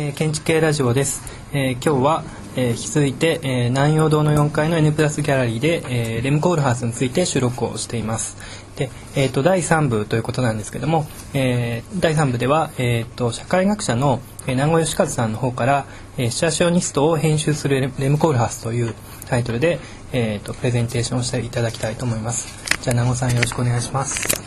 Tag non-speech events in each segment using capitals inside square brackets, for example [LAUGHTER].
えー、建築系ラジオです。えー、今日は、えー、引き続いて、えー、南陽堂の4階の N プラスギャラリーで、えー、レムコールハウスについて収録をしています。で、えー、と第3部ということなんですけども、えー、第3部では、えー、と社会学者の、えー、南後義和さんの方から、えー、シアシオニストを編集するレムコールハウスというタイトルで、えー、とプレゼンテーションをしていただきたいと思います。じゃあ南後さんよろしくお願いします。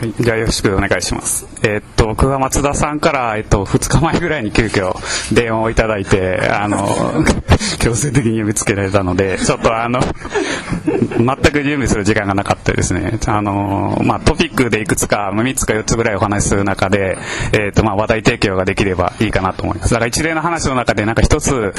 はい、じゃあよろしくお願いします。えーっと、僕は松田さんから、えっと、2日前ぐらいに急遽電話をいただいて、あの、[LAUGHS] 強制的に呼びつけられたので、ちょっとあの、全く準備する時間がなかったですね。あの、まあ、トピックでいくつか、3つか4つぐらいお話しする中で、えーっと、まあ、話題提供ができればいいかなと思います。だから一連の話の中でなんか一つ、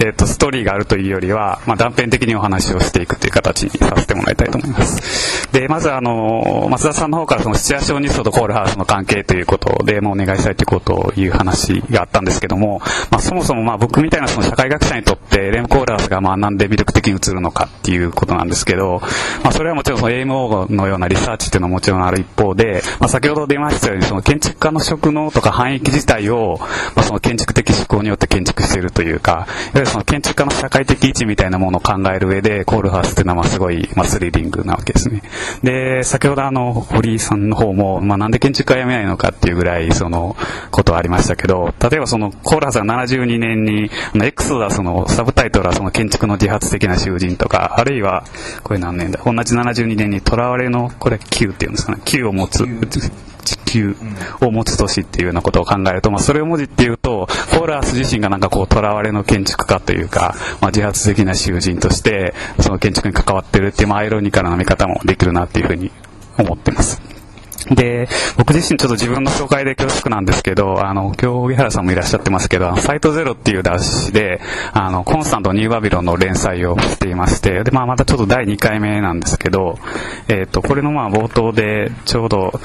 えっ、と、ストーリーがあるというよりは、まあ、断片的にお話をしていくという形にさせてもらいたいと思います。で、まずあの、松田さんの方からそのシチュアショニストとコールハウスの関係ということで、もうお願いしたいということをいう話があったんですけども、まあ、そもそもまあ僕みたいなその社会学者にとって、レムコールハウスがまあなんで魅力的に映るのかっていうことなんですけど、まあ、それはもちろんその AMO のようなリサーチっていうのはもちろんある一方で、まあ、先ほど出ましたように、その建築家の職能とか範囲自体を、まあ、その建築的思考によって建築しているというか、わゆるその建築家の社会的位置みたいなものを考える上で、コールハウスっていうのはすごい、まあ、スリリングなわけですね。で、先ほどあの、堀井さんの方も、まあ、なんで建築家辞めないのかっていうぐらい、その、ことはありましたけど、例えばその、コールハウスが72年に、あの、エクソダスのサブタイトルはその建築の自発的な囚人とか、あるいは、これ何年だ同じ72年に囚われの、これ Q っていうんですかね、Q を持つ、地球を持つ都市っていうようなことを考えると、まあ、それを文字っていうと、コーラース自身がなんかこう、囚われの建築家というか、まあ、自発的な囚人として、その建築に関わってるっていう、まあ、アイロニカルな見方もできるなっていうふうに思ってます。で、僕自身ちょっと自分の紹介で恐縮なんですけど、あの、今日、上原さんもいらっしゃってますけど、サイトゼロっていう雑誌で、あの、コンスタントニューバビロンの連載をしていまして、で、まあ、またちょっと第2回目なんですけど、えっ、と、これのまあ、冒頭で、ちょうど、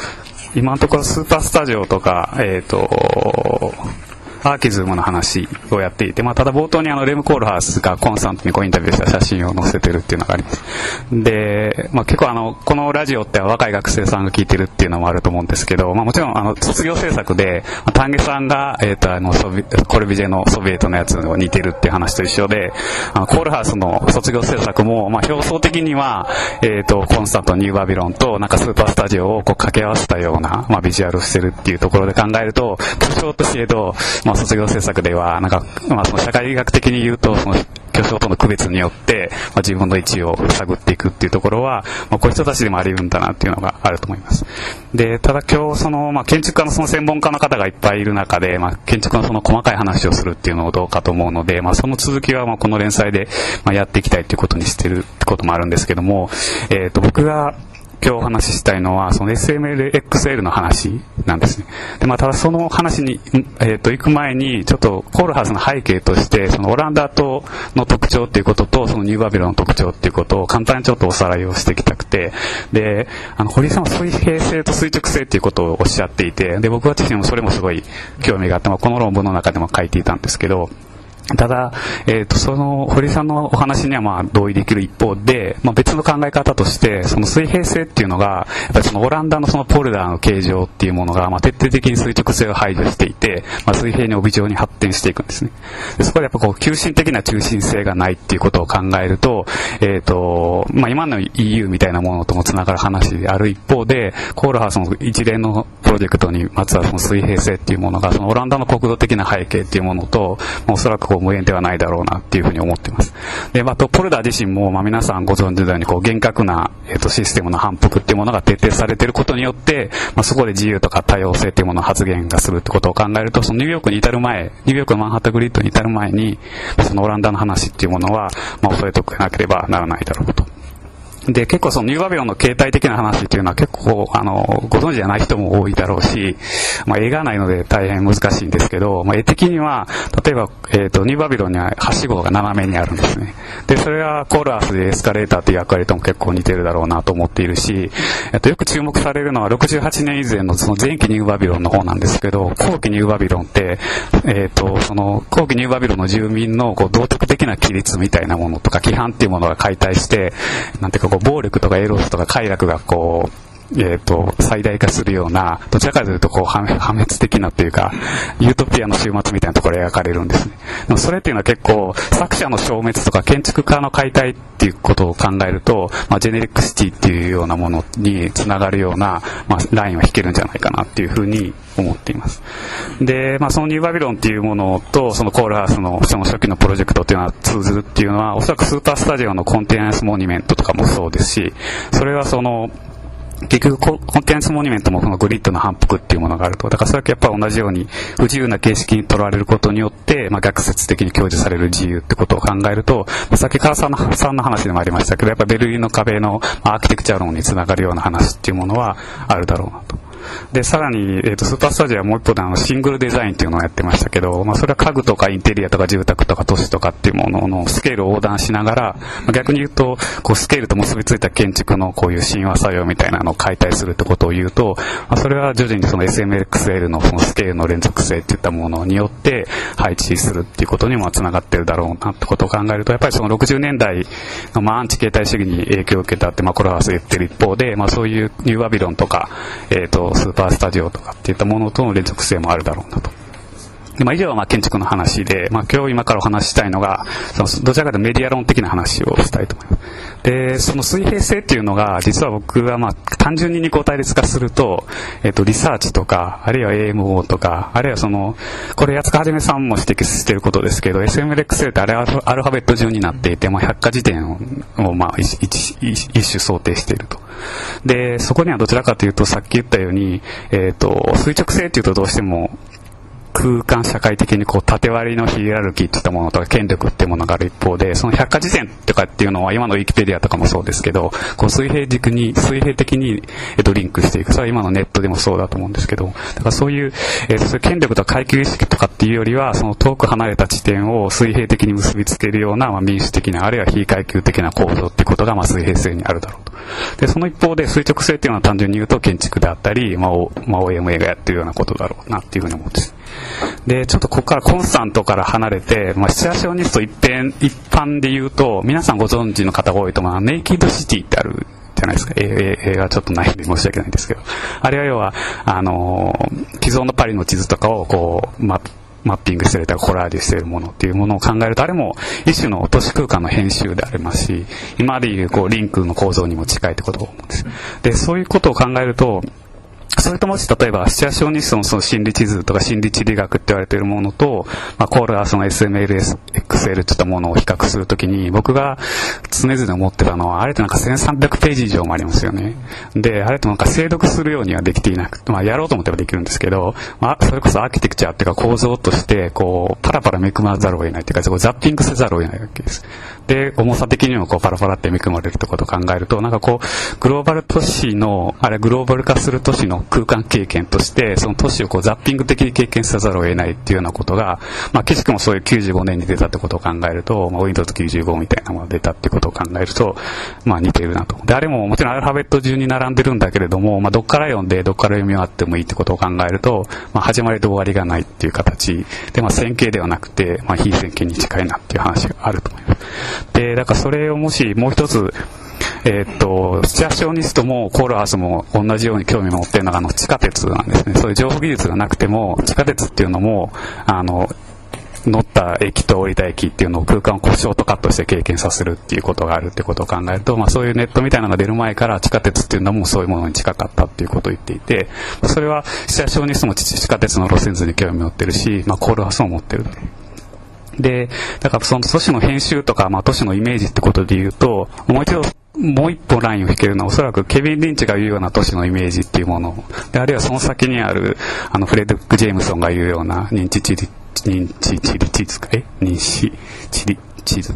今のところスーパースタジオとか、えっ、と、アーキズムの話をやっていて、まあ、ただ冒頭にあの、レム・コールハウスがコンスタントにこうインタビューした写真を載せてるっていうのがあります。で、まあ、結構あの、このラジオって若い学生さんが聞いてるっていうのもあると思うんですけど、まあ、もちろんあの、卒業制作で、まあ、丹下さんが、えっ、と、あの、ソビ、コルビジェのソビエトのやつを似てるっていう話と一緒で、あの、コールハウスの卒業制作も、まあ、表層的には、えっ、と、コンスタントニューバビロンと、なんかスーパースタジオをこう掛け合わせたような、まあ、ビジュアルをしてるっていうところで考えると、巨匠としえど、まあ、卒業制作では、なんか、まあ、その社会学的に言うと、その、巨匠との区別によって、まあ、自分の位置を探っていくっていうところは、まあ、こういう人たちでもあり得るんだなっていうのがあると思います。で、ただ今日、その、まあ、建築家のその専門家の方がいっぱいいる中で、まあ、建築のその細かい話をするっていうのをどうかと思うので、まあ、その続きは、まあ、この連載で、まあ、やっていきたいっていうことにしてるってこともあるんですけども、えっ、と、僕が、今日お話ししたいのは、その SMLXL の話なんですね。で、まあ、ただその話に、えっ、と、行く前に、ちょっとコールハウスの背景として、そのオランダ島の特徴っていうことと、そのニューバビロンの特徴っていうことを簡単にちょっとおさらいをしていきたくて、で、あの、堀井さんは水平性と垂直性っていうことをおっしゃっていて、で、僕は自身もそれもすごい興味があって、まあ、この論文の中でも書いていたんですけど、ただ、えっ、と、その、堀さんのお話にはまあ同意できる一方で、まあ別の考え方として、その水平性っていうのが、やっぱりそのオランダのそのポルダーの形状っていうものが、まあ徹底的に垂直性を排除していて、まあ水平に帯状に発展していくんですね。でそこでやっぱこう、急進的な中心性がないっていうことを考えると、えっ、と、まあ今の EU みたいなものともつながる話である一方で、コールハウスの一連のプロジェクトにまつわるその水平性っていうものが、そのオランダの国土的な背景っていうものと、まあおそらくこう無縁ではないだろうなっていうふうに思ってます。で、まあ、と、ポルダー自身も、まあ、皆さんご存知のように、こう、厳格な、えっ、と、システムの反復っていうものが徹底されていることによって、まあ、そこで自由とか多様性っていうものを発言がするってことを考えると、そのニューヨークに至る前、ニューヨークのマンハッタグリッドに至る前に、そのオランダの話っていうものは、まあ、恐れておかなければならないだろうと。で、結構そのニューバビロンの形態的な話っていうのは結構、あの、ご存知じゃない人も多いだろうし、まあ、絵がないので大変難しいんですけど、まあ、絵的には、例えば、えっ、ー、と、ニューバビロンにははしごが斜めにあるんですね。で、それはコーラースでエスカレーターっていう役割とも結構似てるだろうなと思っているし、えっ、と、よく注目されるのは68年以前のその前期ニューバビロンの方なんですけど、後期ニューバビロンって、えっ、ー、と、その、後期ニューバビロンの住民のこう道徳的な規律みたいなものとか規範っていうものが解体して、なんていうかこう暴力とかエロスとか快楽がこう、えーと、最大化するようなどちらかというとこう破滅的なというかユートピアの終末みたいなところが描かれるんですね。でそれっていうのは結構作者の消滅とか建築家の解体っていうことを考えると、まあ、ジェネリックシティっていうようなものにつながるような、まあ、ラインは引けるんじゃないかなっていうふうに思っています。で、まあ、そのニューバビロンっていうものとそのコールハウスのその初期のプロジェクトっていうのは通ずるっていうのはおそらくスーパースタジオのコンテナンスモニュメントとかもそうですしそれはその結局コンテンツモニュメントもこのグリッドの反復っていうものがあると。だからそれはやっぱ同じように不自由な形式にとらわれることによって、まあ、逆説的に享受される自由ってことを考えると、まあ、さっき川さんのさんの話でもありましたけど、やっぱベルリンの壁のアーキテクチャ論につながるような話っていうものはあるだろうなと。で、さらに、えっ、ー、と、スーパースタジオはもう一方であの、シングルデザインっていうのをやってましたけど、まあ、それは家具とかインテリアとか住宅とか都市とかっていうもののスケールを横断しながら、まあ、逆に言うと、こう、スケールと結びついた建築のこういう神話作用みたいなのを解体するってことを言うと、まあ、それは徐々にその SMXL のそのスケールの連続性っていったものによって配置するっていうことにも繋がってるだろうなってことを考えると、やっぱりその60年代のまあ、アンチ形態主義に影響を受けたって、まあ、コロハス言ってる一方で、まあ、そういうニューバビロンとか、えっ、ー、と、スーパースタジオとかっていったものとの連続性もあるだろうなと。でまあ、以上はまあ建築の話で、まあ、今日今からお話ししたいのが、そのどちらかというとメディア論的な話をしたいと思います。で、その水平性っていうのが、実は僕はまあ単純に二項対立化すると、えっと、リサーチとか、あるいは AMO とか、あるいはその、これ、八塚はじめさんも指摘していることですけど、SMLXL ってあれアルファベット順になっていて、まあ、百科事典をまあ一一一種想定していると。で、そこにはどちらかというと、さっき言ったように、えっ、と、垂直性っていうとどうしても、空間社会的にこう縦割りのヒエラルキーっていったものとか権力っていうものがある一方で、その百科事典とかっていうのは今のウィキペディアとかもそうですけど、こう水平軸に、水平的に、えっと、リンクしていく。それは今のネットでもそうだと思うんですけど、だからそういう、えっと、そういう権力とか階級意識とかっていうよりは、その遠く離れた地点を水平的に結びつけるような、まあ、民主的な、あるいは非階級的な構造っていうことが、まあ、水平性にあるだろうと。で、その一方で垂直性っていうのは単純に言うと建築であったり、まあ、まあ、OMA がやってるようなことだろうなっていうふうに思うんです。で、ちょっとここからコンスタントから離れて、まあ、シチュアションニスト一般一般で言うと、皆さんご存知の方が多いと思うネイキッドシティってあるじゃないですか。映画ちょっとないんで申し訳ないんですけど。あれは要は、あの既存のパリの地図とかをこう、ママッピングしてるとかコラージュしてるものっていうものを考えると、あれも一種の都市空間の編集でありますし、今までいうこうリンクの構造にも近いってことを思うんです。で、そういうことを考えると、それともし例えばシチュアショニストのその心理地図とか心理地理学って言われているものと、まあ、コールはその SMLS、XL っていったものを比較するときに、僕が常々思ってたのは、あれってなんか1300ページ以上もありますよね。で、あれってなんか精読するようにはできていなくてまあ、やろうと思ってはできるんですけど、まあ、それこそアーキテクチャっていうか構造として、こう、パラパラめくまざるを得ないっていうか、ザッピングせざるを得ないわけです。で、重さ的にもこうパラパラってめくまれるってことを考えると、なんかこう、グローバル都市の、あれグローバル化する都市の空間経験として、その都市をこうザッピング的に経験せざるを得ないっていうようなことが、まあ、岸君もそういう95年に出たってことを考えると、まあ、Windows 95みたいなものが出たってことを考えると、まあ、似ているなと。で、あれももちろんアルファベット順に並んでるんだけれども、まあ、どっから読んで、どっから読み終わってもいいってことを考えると、まあ、始まりと終わりがないっていう形で、まあ、線形ではなくて、まあ、非線形に近いなっていう話があると思います。で、だからそれをもしもう一つ、えー、っと、スチャショニストもコールハウスも同じように興味を持っているのがあの地下鉄なんですね。そういう情報技術がなくても、地下鉄っていうのも、あの、乗った駅と降りた駅っていうのを空間をこうショートカットして経験させるっていうことがあるってことを考えると、まあそういうネットみたいなのが出る前から地下鉄っていうのもそういうものに近かったっていうことを言っていて、それは、シチャショーニストも地下鉄の路線図に興味を持ってるし、まあコールハウスも持ってる。で、だからその都市の編集とか、まあ都市のイメージってことで言うと、もう一度、もう一本ラインを引けるのはおそらくケビン・リンチが言うような都市のイメージっていうもの。で、あるいはその先にある、あの、フレック・ジェームソンが言うような認知地理、認知地理地図か、え？認知地理地図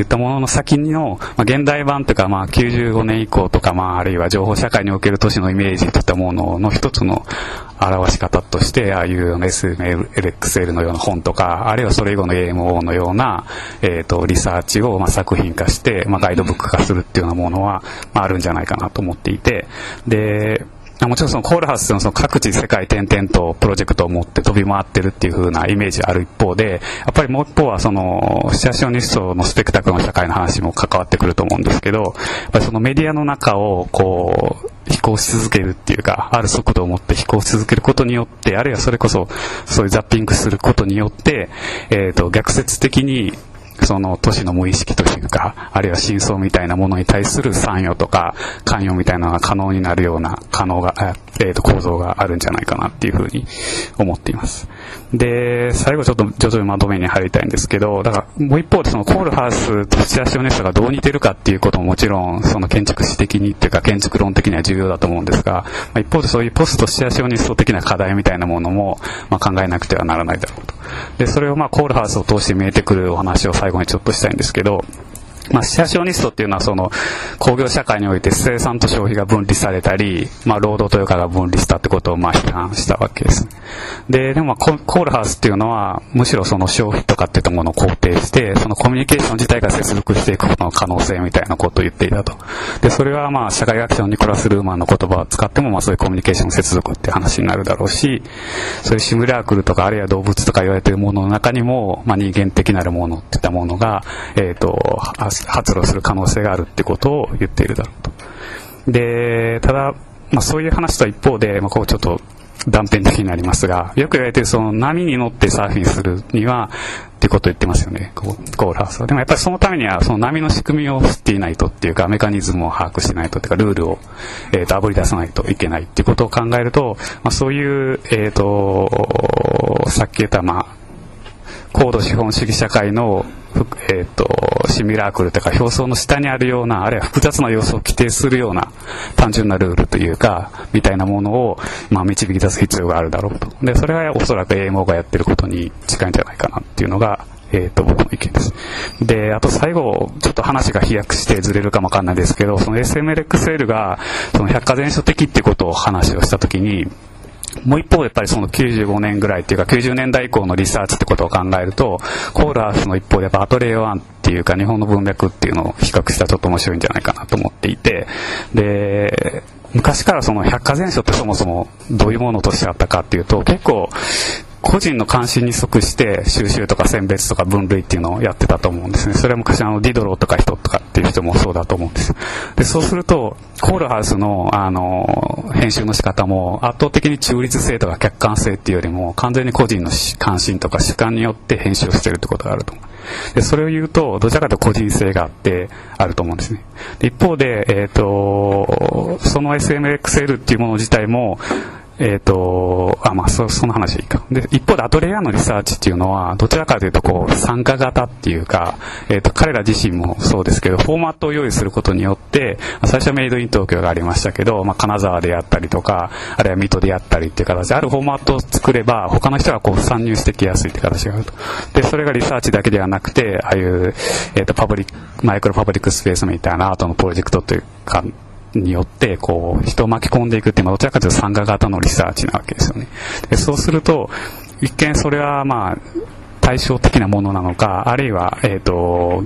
っていったものの先の、まあ、現代版とか、まあ、95年以降とか、まあ、あるいは情報社会における都市のイメージといったものの一つの表し方として、ああいう SMLXL のような本とか、あるいはそれ以後の AMO のような、えっ、ー、と、リサーチを、まあ、作品化して、まあ、ガイドブック化するっていうようなものは、まあ、あるんじゃないかなと思っていて、で、もちろんそのコールハウスのその各地世界転々とプロジェクトを持って飛び回ってるっていう風なイメージある一方で、やっぱりもう一方はその、シアシオニストのスペクタクルの社会の話も関わってくると思うんですけど、やっぱりそのメディアの中をこう、飛行し続けるっていうか、ある速度を持って飛行し続けることによって、あるいはそれこそ、そういうザッピングすることによって、えっ、ー、と、逆説的にその都市の無意識というか、あるいは真相みたいなものに対する参与とか関与みたいなのが可能になるような可能が、えー、と構造があるんじゃないかなっていうふうに思っています。で、最後ちょっと徐々にまとめに入りたいんですけど、だからもう一方でそのコールハウスとシアシオネストがどう似てるかっていうことももちろんその建築史的にっていうか建築論的には重要だと思うんですが、まあ、一方でそういうポストシアシオニスト的な課題みたいなものも、まあ、考えなくてはならないだろうと。で、それをまあコールハウスを通して見えてくるお話を最後にちょっとしたいんですけど、まあ、シェアショニストっていうのはその工業社会において生産と消費が分離されたり、まあ、労働というかが分離したってことをまあ批判したわけです。で、でもコールハウスっていうのはむしろその消費とかっていったものを肯定して、そのコミュニケーション自体が接続していくことの可能性みたいなことを言っていたと。で、それはまあ社会学者のニコラス・ルーマンの言葉を使ってもまあそういうコミュニケーション接続って話になるだろうし、そういうシムラークルとかあるいは動物とか言われてるものの中にも、まあ人間的なるものっていったものが、えっ、ー、と、発露する可能性があるってことを言っているだろうと。で、ただ、まあ、そういう話と一方で、まあ、こうちょっと断片的になりますが、よく言われてるその波に乗ってサーフィンするには、ってことを言ってますよね、こうコールハウスは。でもやっぱりそのためには、その波の仕組みを知っていないとっていうか、メカニズムを把握しないとっていうか、ルールを、えっ、ー、と、炙り出さないといけないっていうことを考えると、まあ、そういう、えっ、ー、と、さっき言った、まあ、高度資本主義社会の、えっ、ー、と、シミュラークルというか表層の下にあるような、あるいは複雑な要素を規定するような単純なルールというか、みたいなものを、まあ、導き出す必要があるだろうと。で、それはおそらく AMO がやってることに近いんじゃないかなっていうのが、えっ、ー、と、僕の意見です。で、あと最後、ちょっと話が飛躍してずれるかもわかんないですけど、その SMLXL が、その百科全書的ってことを話をしたときに、もう一方やっぱりその95年ぐらいっていうか90年代以降のリサーチってことを考えると、コールアースの一方でやっぱアトレイワンっていうか日本の文脈っていうのを比較したらちょっと面白いんじゃないかなと思っていて、で、昔からその百科全書ってそもそもどういうものとしてあったかっていうと、結構個人の関心に即して収集とか選別とか分類っていうのをやってたと思うんですね。それは昔あのディドローとか人とかっていう人もそうだと思うんです。で、そうすると、コールハウスのあの、編集の仕方も圧倒的に中立性とか客観性っていうよりも完全に個人の関心とか主観によって編集をしてるってことがあると思う。で、それを言うと、どちらかというと個人性があって、あると思うんですね。一方で、えっ、ー、と、その SMXL っていうもの自体も、えっ、ー、と、あ、まあそ、その話いいか。で、一方でアトレアのリサーチっていうのは、どちらかというとこう、参加型っていうか、えっ、ー、と、彼ら自身もそうですけど、フォーマットを用意することによって、最初はメイドイン東京がありましたけど、まあ、金沢でやったりとか、あるいは水戸でやったりっていう形で、あるフォーマットを作れば、他の人がこう、参入してきやすいって形があると。で、それがリサーチだけではなくて、ああいう、えっ、ー、と、パブリック、マイクロパブリックスペースみたいなアートのプロジェクトというか、によって、こう、人を巻き込んでいくっていうのは、どちらかというと参加型のリサーチなわけですよね。でそうすると、一見それはまあ、対照的なものなのか、あるいは、えっ、ー、と、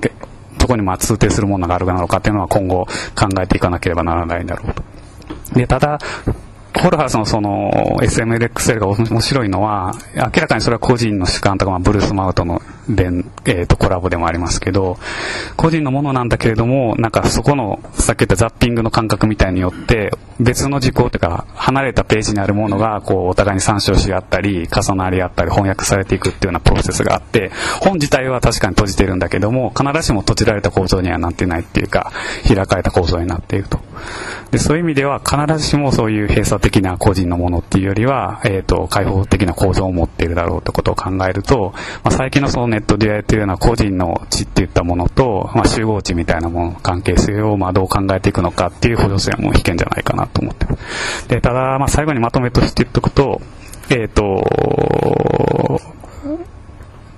どこにま通底するものがあるかなのかっていうのは今後考えていかなければならないんだろうと。で、ただ、コルハースのその SMLXL が面白いのは、明らかにそれは個人の主観とか、まあ、ブルースマウトの連、えー、とコラボでもありますけど、個人のものなんだけれども、なんかそこの、さっき言ったザッピングの感覚みたいによって、別の事項というか、離れたページにあるものが、こう、お互いに参照し合ったり、重なり合ったり、翻訳されていくっていうようなプロセスがあって、本自体は確かに閉じてるんだけども、必ずしも閉じられた構造にはなってないっていうか、開かれた構造になっていると。でそういう意味では必ずしもそういう閉鎖的な個人のものっていうよりは、えっ、ー、と、開放的な構造を持っているだろうってことを考えると、まあ、最近のそのネットで言われているような個人の地っていったものと、まあ、集合地みたいなものの関係性をまあどう考えていくのかっていう補助線も危険じゃないかなと思って。で、ただ、まあ、最後にまとめとして言っておくと、えっ、ー、と、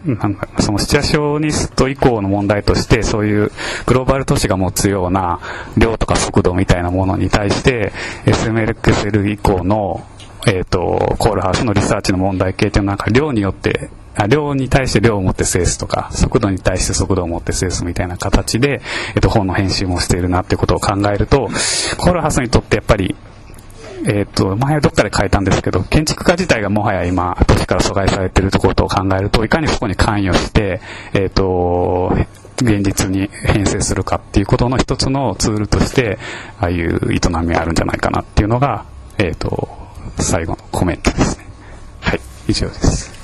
なんかそのシチュアショニスト以降の問題として、そういうグローバル都市が持つような量とか速度みたいなものに対して、SMLXL 以降の、えっ、と、コールハウスのリサーチの問題系っていうのはなんか量によって量に対して量を持って制すとか、速度に対して速度を持って制すみたいな形で、えっと、本の編集もしているなってことを考えると、コールハスにとってやっぱり、えっ、と、前どっかで書いたんですけど、建築家自体がもはや今、都市から阻害されているところを考えると、いかにそこに関与して、えっ、と、現実に編成するかっていうことの一つのツールとして、ああいう営みがあるんじゃないかなっていうのが、えっ、と、最後のコメントですね。はい、以上です。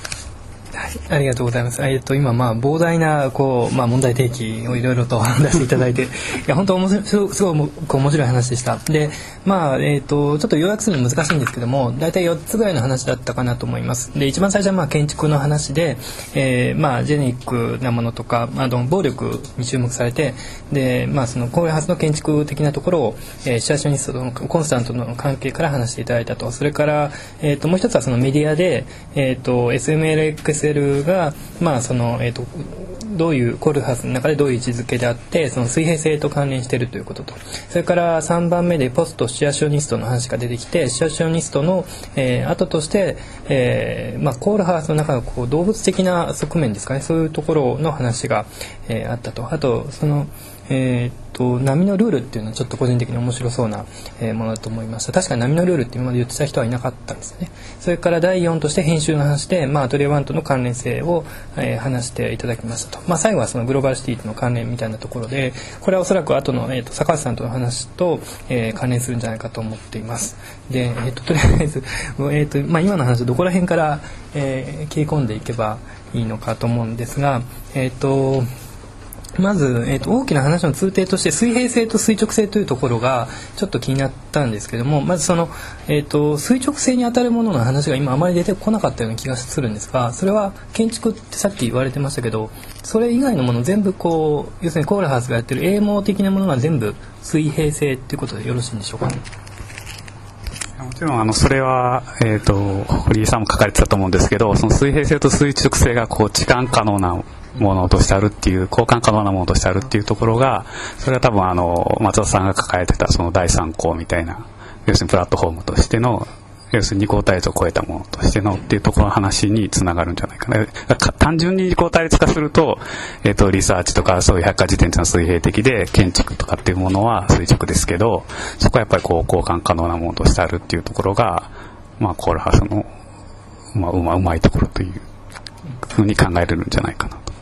はい、ありがとうございます。えっと今まあ膨大なこうまあ問題提起をいろいろと [LAUGHS] 出していただいて、いや本当面白いすごすごい面白い話でした。で、まあえっ、とちょっと要約するの難しいんですけども、大体4つぐらいの話だったかなと思います。で、一番最初はまあ建築の話で、えー、まあジェネリックなものとか、あの暴力に注目されて、で、まあその高齢発の建築的なところを、えー、シアショニストのコンスタントの関係から話していただいたと。それからえっ、ともう一つはそのメディアでえっ、と SMLX SL が、まあそのえーと、どういうコルハスの中でどういう位置づけであってその水平性と関連しているということと。それから3番目でポストシアショニストの話が出てきてシアショニストの、えー、後として、えーまあ、コールハウスの中のこう動物的な側面ですかね。そういうところの話が、えー、あったと。あとそのえー、っと波のルールっていうのはちょっと個人的に面白そうな、えものだと思いました。確かに波のルールって今まで言ってた人はいなかったんですね。それから第4として編集の話で、まあ、アトリエ1との関連性を、えー、話していただきましたと、まあ、最後はそのグローバルシティとの関連みたいなところでこれはおそらく後の、えー、と坂橋さんとの話と、えー、関連するんじゃないかと思っています。で、えー、ととりあえず、えーとまあ、今の話はどこら辺から、えー、切り込んでいけばいいのかと思うんですがえっ、とまず、えーと、大きな話の通底として水平性と垂直性というところがちょっと気になったんですけどもまずその、えーと、垂直性にあたるものの話が今あまり出てこなかったような気がするんですがそれは建築ってさっき言われてましたけどそれ以外のもの全部こう要するにコールハウスがやってる営毛的なものが全部水平性っていうことでよろしいんでしょうか、ね、ちろんあのそれは、えーと、堀井さんも書かれてたと思うんですけどその水平性と垂直性がこう置換可能なものとしてあるっていう、交換可能なものとしてあるっていうところが、それは多分あの、松田さんが抱えてたその第三項みたいな、要するにプラットフォームとしての、要するに二項対立を超えたものとしてのっていうところの話につながるんじゃないかな。か単純に二項対立化すると、えっ、ー、と、リサーチとかそういう百科事典っていうのは水平的で、建築とかっていうものは垂直ですけど、そこはやっぱりこう、交換可能なものとしてあるっていうところが、まあ、コールハウスの、まあ、うまうまいところというふうに考えれるんじゃないかなと。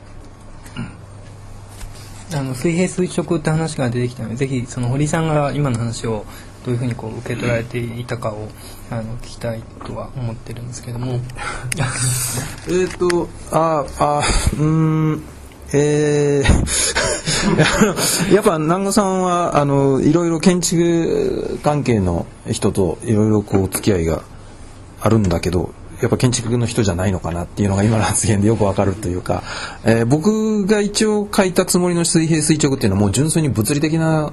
あの水平垂直って話が出てきたのでぜひその堀さんが今の話をどういうふうにこう受け取られていたかをあの聞きたいとは思ってるんですけども。[LAUGHS] えっとああうんえー、[LAUGHS] やっぱ南後さんはあのいろいろ建築関係の人といろいろこう付き合いがあるんだけどやっぱ建築の人じゃないのかなっていうのが今の発言でよくわかるというか、えー、僕が一応書いたつもりの水平垂直っていうのはもう純粋に物理的な、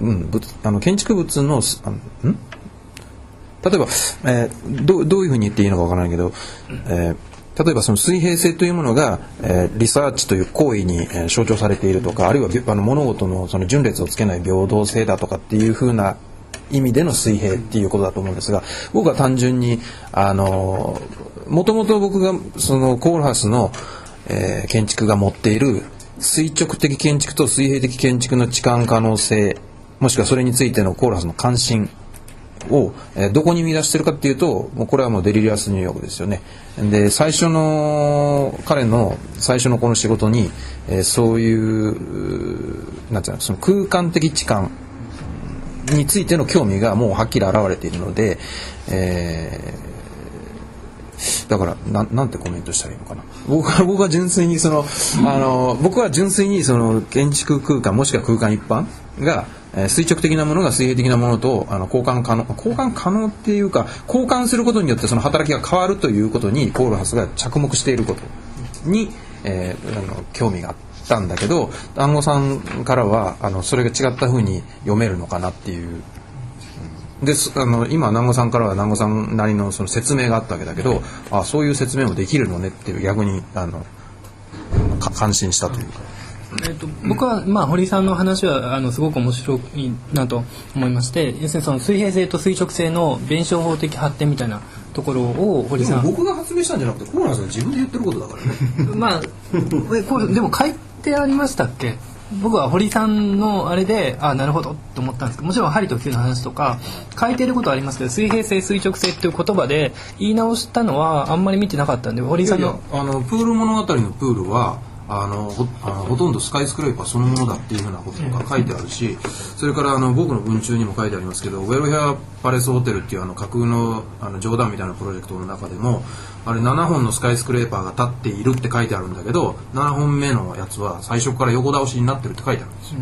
うん、あの建築物のあのん？例えば、えー、どどういうふうに言っていいのかわからないけど、えー、例えばその水平性というものが、えー、リサーチという行為に、えー、象徴されているとかあるいはあの物事のその順列をつけない平等性だとかっていうふうな意味での水平っていうことだと思うんですが僕は単純にあのもともと僕がそのコールハスの、えー、建築が持っている垂直的建築と水平的建築の置換可能性もしくはそれについてのコールハスの関心を、えー、どこに見出してるかっていうともうこれはもうデリリアスニューヨークですよね。で最初の彼の最初のこの仕事に、えー、そういうなんていうのその空間的置換についての興味がもうはっきり現れているので、えー、だからななんてコメントしたらいいのかな僕は僕は純粋にそのあの僕は純粋にその建築空間もしくは空間一般が垂直的なものが水平的なものとあの交換可能交換可能っていうか交換することによってその働きが変わるということにコールハスが着目していることに、えー、あの興味があって。たんだけど暗号さんからはあのそれが違ったふうに読めるのかなっていう。であの今南郷さんからは南郷さんなりのその説明があったわけだけどあそういう説明もできるのねっていう逆にあの感心したというか。えっと、僕は、まあ、堀さんの話はあのすごく面白いなと思いまして要するにその水平性と垂直性の弁証法的発展みたいなところを堀さん僕が発明したんじゃなくてコーナーさん自分で言ってることだからねまあこれでも書いてありましたっけ？僕は堀さんのあれであなるほどと思ったんですけどもちろん針と球の話とか書いてることはありますけど水平性垂直性っていう言葉で言い直したのはあんまり見てなかったんで堀さんのあのプール物語のプールはあのほあのほとんどスカイスクレーパーそのものだっていうふうなこととか書いてあるし、それからあの僕の文中にも書いてありますけどウェルヘアパレスホテルっていうあの架空のあの冗談みたいなプロジェクトの中でもあれ7本のスカイスクレーパーが立っているって書いてあるんだけど7本目のやつは最初から横倒しになってるって書いてあるんですよ。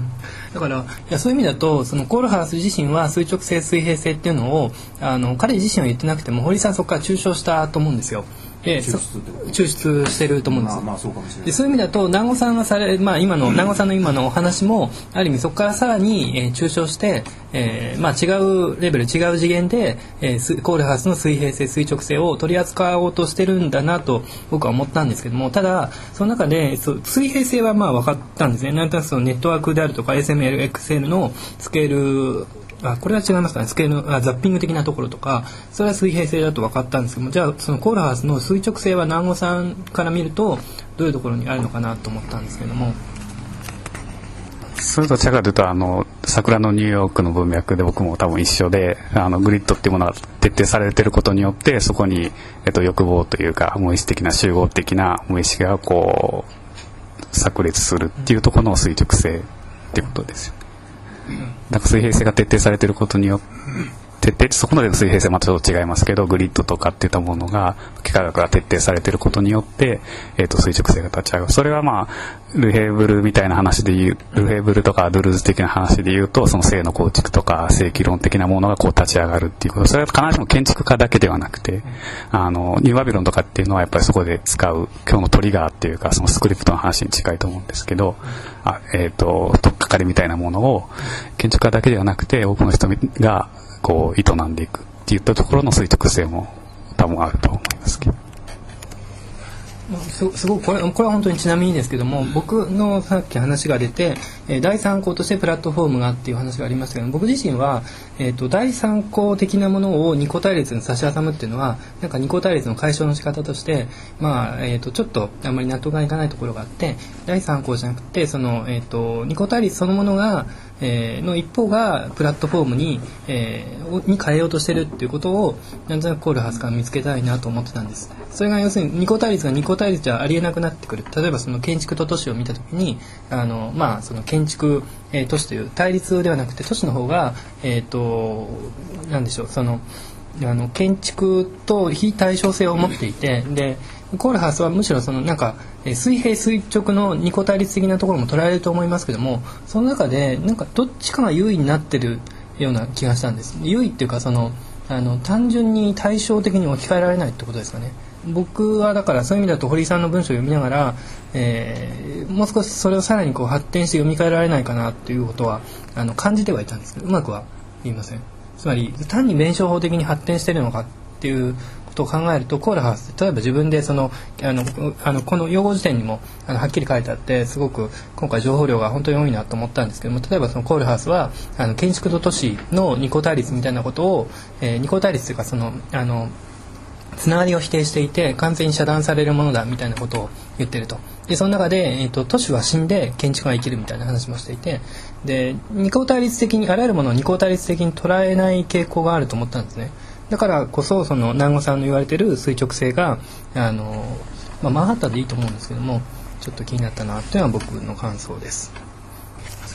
だからいやそういう意味だとそのコールハウス自身は垂直性水平性っていうのをあの彼自身は言ってなくても堀さんそこから抽象したと思うんですよ。で抽出ってこと？抽出してると思うんです。まあまあそうかもしれない。でそういう意味だと南郷さんがされ、まあ、今の南郷さんの今のお話もある意味そこからさらに、えー抽象して、えーまあ、違うレベル違う次元で、えースコールハウスの水平性垂直性を取り扱おうとしてるんだなと僕は思ったんですけどもただその中でそう水平性はまあ分かったんですね。なんとなくそのネットワークであるとか SMLXL のスケールあこれは違いますか？ねスケールのあザッピング的なところとかそれは水平性だと分かったんですけどもじゃあそのコールハウスの垂直性は南郷さんから見るとどういうところにあるのかなと思ったんですけどもそれと違うかというとあの桜のニューヨークの文脈で僕も多分一緒であのグリッドっていうものが徹底されてることによってそこに、えっと、欲望というか無意識的な集合的な無意識がこう炸裂するっていうところの垂直性ってことですよね。だか水平性が徹底されてることによって徹底そこまでの水平性はまたちょっと違いますけどグリッドとかっていったものが幾何学が徹底されてることによって、えー、と垂直性が立ち上がる。それはまあルヘーブルみたいな話で言うルヘーブルとかドゥルーズ的な話で言うとその性の構築とか正規論的なものがこう立ち上がるっていうこと。それは必ずしも建築家だけではなくてあのニューバビロンとかっていうのはやっぱりそこで使う今日のトリガーっていうかそのスクリプトの話に近いと思うんですけどあ、えー、と取っかかりみたいなものを建築家だけではなくて多くの人がこう営んでいくっていったところの垂直性も多分あると思いますけど。すすごくこれこれは本当にちなみにですけども僕のさっき話が出て、えー第三項としてプラットフォームがっていう話がありましたけど僕自身は、えー、と第三項的なものを二項対立に差し挟むっていうのはなんか二項対立の解消の仕方として、まあえー、とちょっとあんまり納得がいかないところがあって第三項じゃなくてその、えー、と二項対立そのものがえーの一方がプラットフォームに,、えーに変えようとしてるっていうことをなんとなくコールハウスから見つけたいなと思ってたんです。それが要するに二項対立が二項対立じゃありえなくなってくる。例えばその建築と都市を見た時にあのまあその建築、えー都市という対立ではなくて都市の方がえっ、となんでしょうそのあの建築と非対称性を持っていてでコールハウスはむしろそのなんかえ水平垂直の二項対立的なところも捉えると思いますけどもその中でなんかどっちかが優位になってるような気がしたんです。優位っていうかそのあの単純に対照的に置き換えられないってことですかね。僕はだからそういう意味だと堀井さんの文章を読みながら、えーもう少しそれをさらにこう発展して読み替えられないかなっていうことはあの感じてはいたんですけどうまくは言いません。つまり単に弁証法的に発展してるのかっていうことを考えるとコールハウス例えば自分でそのあのあのこの用語辞典にもあのはっきり書いてあってすごく今回情報量が本当に多いなと思ったんですけども例えばそのコールハウスはあの建築と都市の二項対立みたいなことを、えー二項対立というかそのあのつながりを否定していて完全に遮断されるものだみたいなことを言ってると。でその中で、えー、と都市は死んで建築が生きるみたいな話もしていてで二項対立的にあらゆるものを二項対立的に捉えない傾向があると思ったんですね。だからこそその南郷さんの言われてる垂直性があの、まあ、マンハッタンでいいと思うんですけどもちょっと気になったなというのは僕の感想です。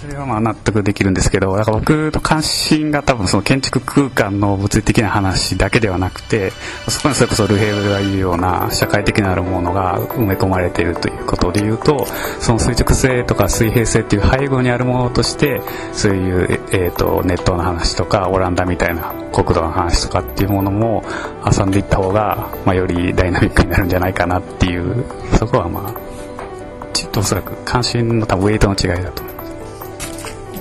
それはまあ納得できるんですけど、だから僕の関心が多分その建築空間の物理的な話だけではなくて、そこにそれこそルヘーブが言うような社会的なるものが埋め込まれているということで言うと、その垂直性とか水平性っていう背後にあるものとして、そういう、えー、とネットの話とかオランダみたいな国土の話とかっていうものも挟んでいった方が、まあ、よりダイナミックになるんじゃないかなっていう、そこはまあ、ちょっとおそらく関心の多分ウェイトの違いだと思います。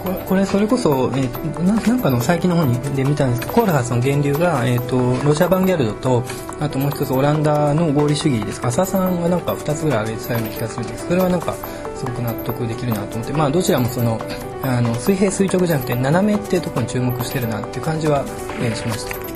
これそれこそ、えーななんかの最近の本にで見たんですけどコールハースの源流が、えー、とロジャー・バンギャルドとあともう一つオランダの合理主義ですか。浅田さんがなんか2つぐらい挙げてたような気がするんです。それはなんかすごく納得できるなと思って。まあどちらもそのあの水平垂直じゃなくて斜めっていうところに注目してるなっていう感じは、えーしました。